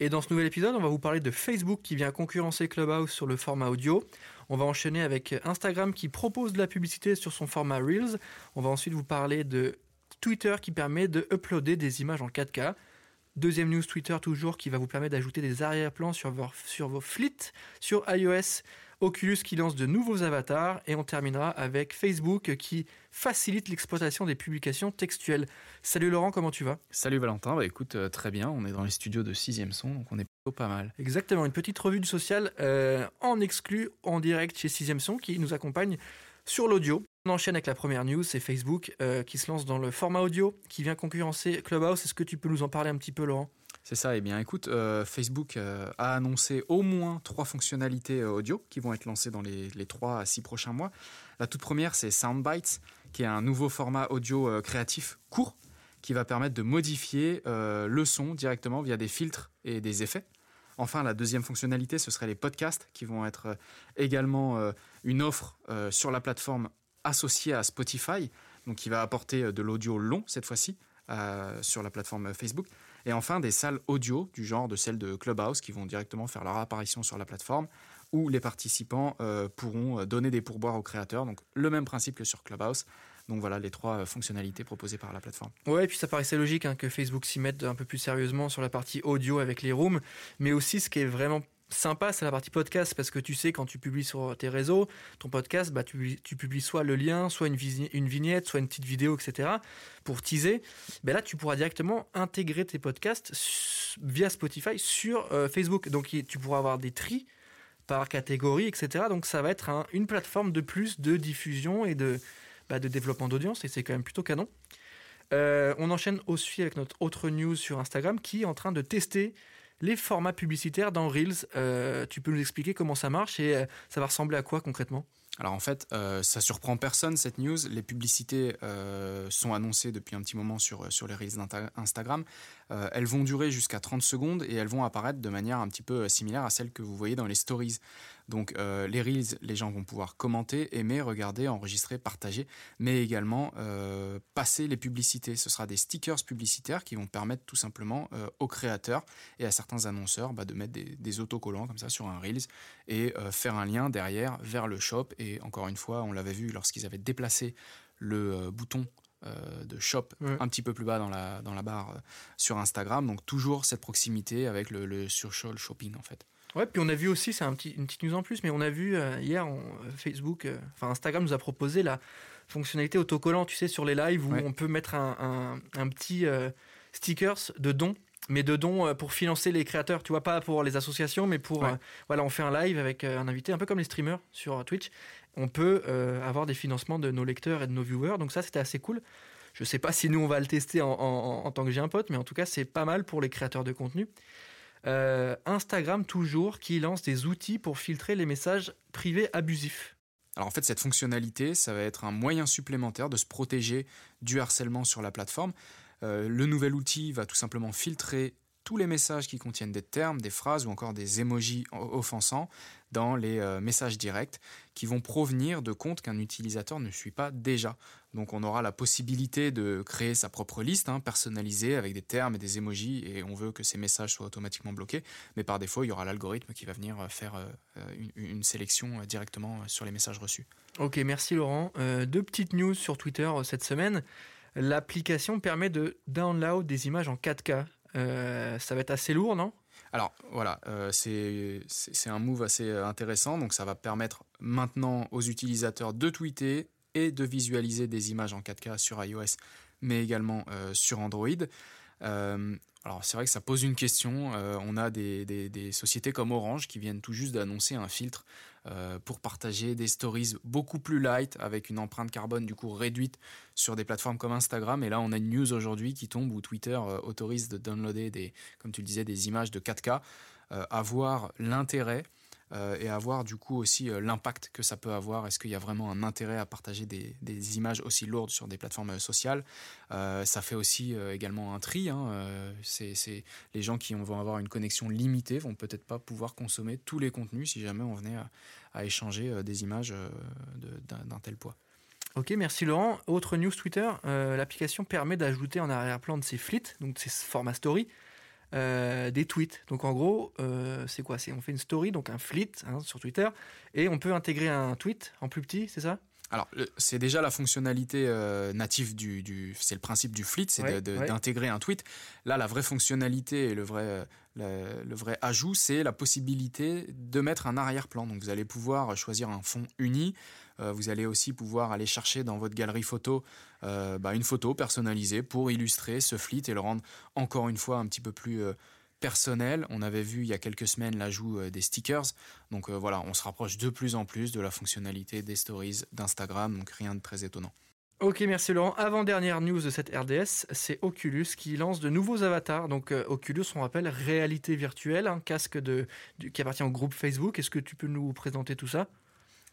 et dans ce nouvel épisode, on va vous parler de Facebook qui vient concurrencer Clubhouse sur le format audio. On va enchaîner avec Instagram qui propose de la publicité sur son format Reels. On va ensuite vous parler de Twitter qui permet de uploader des images en 4K. Deuxième news Twitter toujours qui va vous permettre d'ajouter des arrière-plans sur vos, sur vos flits sur iOS. Oculus qui lance de nouveaux avatars et on terminera avec Facebook qui facilite l'exploitation des publications textuelles. Salut Laurent, comment tu vas? Salut Valentin, bah écoute, euh, très bien, on est dans les studios de 6 son, donc on est plutôt pas mal. Exactement, une petite revue du social euh, en exclu, en direct chez 6 son qui nous accompagne sur l'audio. On enchaîne avec la première news, c'est Facebook euh, qui se lance dans le format audio, qui vient concurrencer Clubhouse. Est-ce que tu peux nous en parler un petit peu, Laurent? C'est ça, eh bien écoute, euh, Facebook euh, a annoncé au moins trois fonctionnalités audio qui vont être lancées dans les, les 3 à 6 prochains mois. La toute première, c'est Soundbites, qui est un nouveau format audio créatif court qui va permettre de modifier le son directement via des filtres et des effets. Enfin, la deuxième fonctionnalité, ce serait les podcasts qui vont être également une offre sur la plateforme associé à Spotify, donc qui va apporter euh, de l'audio long cette fois-ci euh, sur la plateforme Facebook. Et enfin, des salles audio du genre de celles de Clubhouse qui vont directement faire leur apparition sur la plateforme où les participants euh, pourront donner des pourboires aux créateurs. Donc le même principe que sur Clubhouse. Donc voilà les trois fonctionnalités proposées par la plateforme. Ouais, et puis ça paraissait logique hein, que Facebook s'y mette un peu plus sérieusement sur la partie audio avec les rooms, mais aussi ce qui est vraiment sympa, c'est la partie podcast parce que tu sais quand tu publies sur tes réseaux, ton podcast, bah, tu, publies soit le lien, soit une, vignette, soit une petite vidéo, etc. pour teaser. Ben là, tu pourras directement intégrer tes podcasts via Spotify sur euh, Facebook. Donc tu pourras avoir des tris par catégorie, etc. Donc ça va être une plateforme de plus de diffusion et de, bah, de développement d'audience et c'est quand même plutôt canon. Euh, on enchaîne aussi avec notre autre news sur Instagram qui est en train de tester les formats publicitaires dans Reels. Euh, tu peux nous expliquer comment ça marche et euh, ça va ressembler à quoi concrètement? Alors en fait, euh, ça surprend personne cette news. Les publicités sont annoncées depuis un petit moment sur, sur les reels d'Instagram. elles vont durer jusqu'à 30 secondes et elles vont apparaître de manière un petit peu similaire à celles que vous voyez dans les stories. Donc euh, les reels, les gens vont pouvoir commenter, aimer, regarder, enregistrer, partager, mais également euh, passer les publicités. Ce sera des stickers publicitaires qui vont permettre tout simplement euh, aux créateurs et à certains annonceurs bah, de mettre des, autocollants comme ça sur un reels et faire un lien derrière vers le shop. Et encore une fois, on l'avait vu lorsqu'ils avaient déplacé le bouton de shop un petit peu plus bas dans la, dans la barre sur Instagram. Donc toujours cette proximité avec le, le social shopping en fait. Ouais, puis on a vu aussi, c'est un petit, une petite news en plus, mais on a vu euh, hier, on, euh, Facebook, euh, enfin Instagram nous a proposé la fonctionnalité autocollant, tu sais, sur les lives où on peut mettre un, un, un petit stickers de dons, mais de dons pour financer les créateurs, tu vois, pas pour les associations, mais pour, voilà, on fait un live avec un invité, un peu comme les streamers sur Twitch, on peut avoir des financements de nos lecteurs et de nos viewers, donc ça c'était assez cool. Je sais pas si nous on va le tester en, en, en tant que j'ai un pote, mais en tout cas c'est pas mal pour les créateurs de contenu. Euh, Instagram toujours qui lance des outils pour filtrer les messages privés abusifs. Alors en fait, cette fonctionnalité, ça va être un moyen supplémentaire de se protéger du harcèlement sur la plateforme. Euh, le nouvel outil va tout simplement filtrer tous les messages qui contiennent des termes, des phrases ou encore des emojis offensants dans les euh, messages directs qui vont provenir de comptes qu'un utilisateur ne suit pas déjà. Donc on aura la possibilité de créer sa propre liste hein, personnalisée avec des termes et des emojis et on veut que ces messages soient automatiquement bloqués. Mais par défaut, il y aura l'algorithme qui va venir euh, faire euh, une, sélection directement sur les messages reçus. Ok, merci Laurent. deux petites news sur Twitter cette semaine. L'application permet de download des images en 4K. Euh, ça va être assez lourd, non? Alors voilà, euh, c'est un move assez euh, intéressant. Donc ça va permettre maintenant aux utilisateurs de tweeter et de visualiser des images en 4K sur iOS, mais également sur Android. Alors c'est vrai que ça pose une question. Euh, on a des, sociétés comme Orange qui viennent tout juste d'annoncer un filtre euh, pour partager des stories beaucoup plus light avec une empreinte carbone du coup réduite sur des plateformes comme Instagram. Et là on a une news aujourd'hui qui tombe où Twitter euh, autorise de downloader des, comme tu le disais, des images de 4K. à voir l'intérêt euh, et à voir du coup aussi euh, l'impact que ça peut avoir. Est-ce qu'il y a vraiment un intérêt à partager des, images aussi lourdes sur des plateformes euh, sociales? Ça fait aussi également un tri. Hein, c'est, les gens qui vont avoir une connexion limitée vont peut-être pas pouvoir consommer tous les contenus si jamais on venait à, échanger des images d'un, tel poids. Ok, merci Laurent. Autre news Twitter, l'application permet d'ajouter en arrière-plan de ses flits, donc ces formats story, euh, des tweets. Donc en gros, euh, c'est quoi? C'est on fait une story, donc un fleet hein, sur Twitter, et on peut intégrer un tweet en plus petit, c'est ça? Alors, c'est déjà la fonctionnalité euh, native du, c'est le principe du fleet, c'est d'intégrer un tweet. Là, la vraie fonctionnalité et le vrai, le, vrai ajout, c'est la possibilité de mettre un arrière-plan. Donc, vous allez pouvoir choisir un fond uni. vous allez aussi pouvoir aller chercher dans votre galerie photo euh, bah, une photo personnalisée pour illustrer ce fleet et le rendre encore une fois un petit peu plus euh, personnel. On avait vu il y a quelques semaines l'ajout euh, des stickers. Donc voilà, on se rapproche de plus en plus de la fonctionnalité des stories d'Instagram, donc rien de très étonnant. Ok, merci Laurent. Avant-dernière news de cette RDS, c'est Oculus qui lance de nouveaux avatars. Donc Oculus, on rappelle, réalité virtuelle, un casque de, qui appartient au groupe Facebook. Est-ce que tu peux nous présenter tout ça?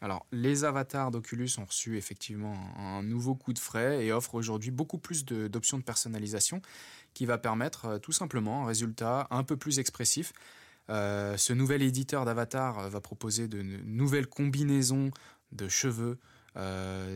Alors, les avatars d'Oculus ont reçu effectivement un nouveau coup de frais et offrent aujourd'hui beaucoup plus d'options de, personnalisation qui va permettre euh, tout simplement un résultat un peu plus expressif. Euh, ce nouvel éditeur d'avatar euh, va proposer de nouvelles combinaisons de cheveux,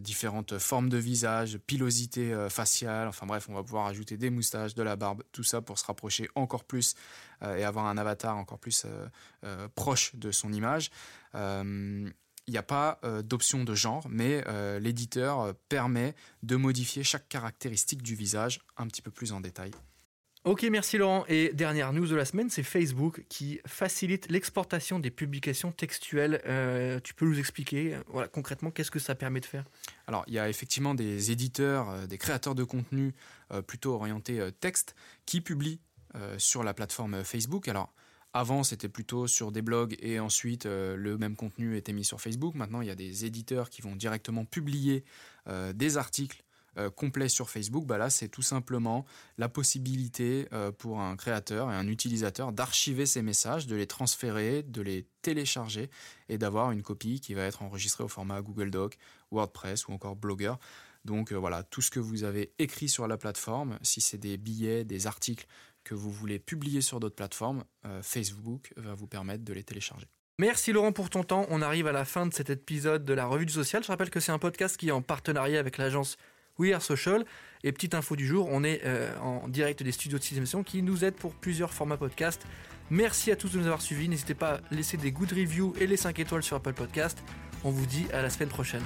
différentes formes de visage, pilosité faciale, enfin bref, on va pouvoir ajouter des moustaches, de la barbe, tout ça pour se rapprocher encore plus et avoir un avatar encore plus proche de son image il n'y a pas euh, d'option de genre, mais euh, l'éditeur euh, permet de modifier chaque caractéristique du visage un petit peu plus en détail. Ok, merci Laurent. Et dernière news de la semaine, c'est Facebook qui facilite l'exportation des publications textuelles. tu peux nous expliquer voilà, concrètement qu'est-ce que ça permet de faire? Alors, il y a effectivement des éditeurs, des créateurs de contenu plutôt orientés texte qui publient sur la plateforme Facebook. Alors, avant, c'était plutôt sur des blogs et ensuite euh, le même contenu était mis sur Facebook. Maintenant, il y a des éditeurs qui vont directement publier euh, des articles euh, complets sur Facebook. Bah là, c'est tout simplement la possibilité pour un créateur et un utilisateur d'archiver ces messages, de les transférer, de les télécharger et d'avoir une copie qui va être enregistrée au format Google Doc, WordPress ou encore Blogger. Donc voilà, tout ce que vous avez écrit sur la plateforme, si c'est des billets, des articles, que vous voulez publier sur d'autres plateformes, euh, Facebook va vous permettre de les télécharger. Merci Laurent pour ton temps. On arrive à la fin de cet épisode de la Revue du Social. Je rappelle que c'est un podcast qui est en partenariat avec l'agence We Are Social. Et petite info du jour, on est euh, en direct des studios de Cinémation qui nous aident pour plusieurs formats podcast. Merci à tous de nous avoir suivis. N'hésitez pas à laisser des good reviews et les 5 étoiles sur Apple Podcast. On vous dit à la semaine prochaine.